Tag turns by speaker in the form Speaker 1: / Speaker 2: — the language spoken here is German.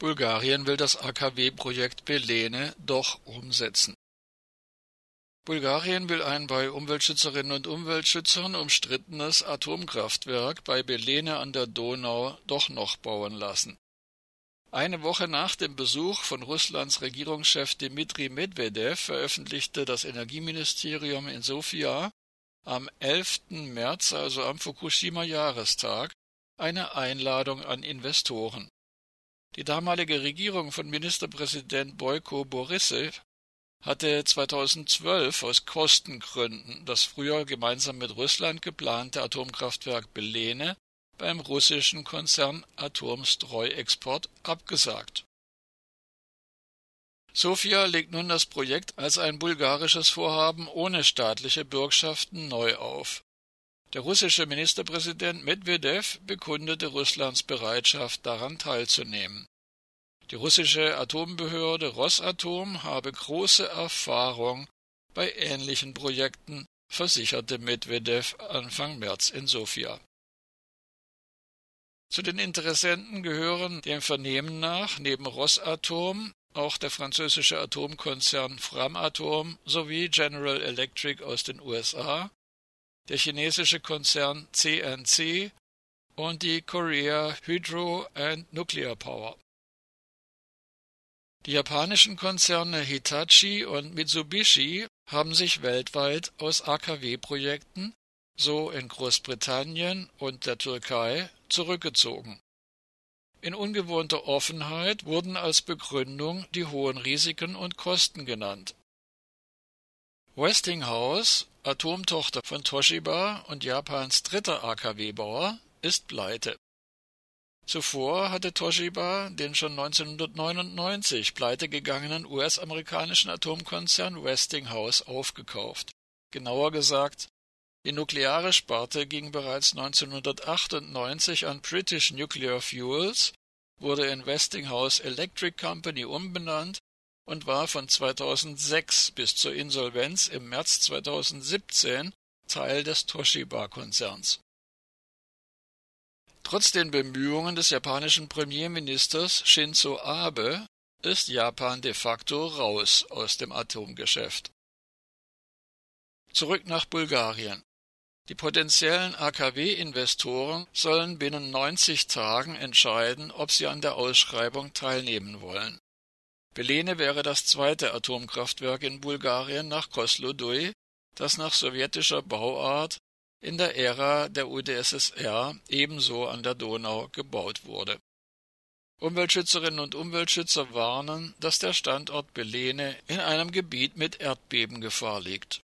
Speaker 1: Bulgarien will das AKW-Projekt Belene doch umsetzen. Bulgarien will ein bei Umweltschützerinnen und Umweltschützern umstrittenes Atomkraftwerk bei Belene an der Donau doch noch bauen lassen. Eine Woche nach dem Besuch von Russlands Regierungschef Dmitri Medvedev veröffentlichte das Energieministerium in Sofia am 11. März, also am Fukushima-Jahrestag, eine Einladung an Investoren. Die damalige Regierung von Ministerpräsident Boyko Borissew hatte 2012 aus Kostengründen das früher gemeinsam mit Russland geplante Atomkraftwerk Belene beim russischen Konzern Atomstreuexport abgesagt. Sofia legt nun das Projekt als ein bulgarisches Vorhaben ohne staatliche Bürgschaften neu auf. Der russische Ministerpräsident Medvedev bekundete Russlands Bereitschaft, daran teilzunehmen. Die russische Atombehörde Rosatom habe große Erfahrung bei ähnlichen Projekten, versicherte Medvedev Anfang März in Sofia. Zu den Interessenten gehören dem Vernehmen nach neben Rosatom auch der französische Atomkonzern Framatome sowie General Electric aus den USA, der chinesische Konzern CNC und die Korea Hydro and Nuclear Power. Die japanischen Konzerne Hitachi und Mitsubishi haben sich weltweit aus AKW-Projekten, so in Großbritannien und der Türkei, zurückgezogen. In ungewohnter Offenheit wurden als Begründung die hohen Risiken und Kosten genannt. Westinghouse, Atomtochter von Toshiba und Japans dritter AKW-Bauer, ist pleite. Zuvor hatte Toshiba den schon 1999 pleitegegangenen US-amerikanischen Atomkonzern Westinghouse aufgekauft. Genauer gesagt die nukleare Sparte ging bereits 1998 an British Nuclear Fuels, wurde in Westinghouse Electric Company umbenannt und war von 2006 bis zur Insolvenz im März 2017 Teil des Toshiba-Konzerns. Trotz den Bemühungen des japanischen Premierministers Shinzo Abe ist Japan de facto raus aus dem Atomgeschäft. Zurück nach Bulgarien. Die potenziellen AKW-Investoren sollen binnen 90 Tagen entscheiden, ob sie an der Ausschreibung teilnehmen wollen. Belene wäre das zweite Atomkraftwerk in Bulgarien nach Kosloduj, das nach sowjetischer Bauart in der Ära der UdSSR ebenso an der Donau gebaut wurde. Umweltschützerinnen und Umweltschützer warnen, dass der Standort Belene in einem Gebiet mit Erdbebengefahr liegt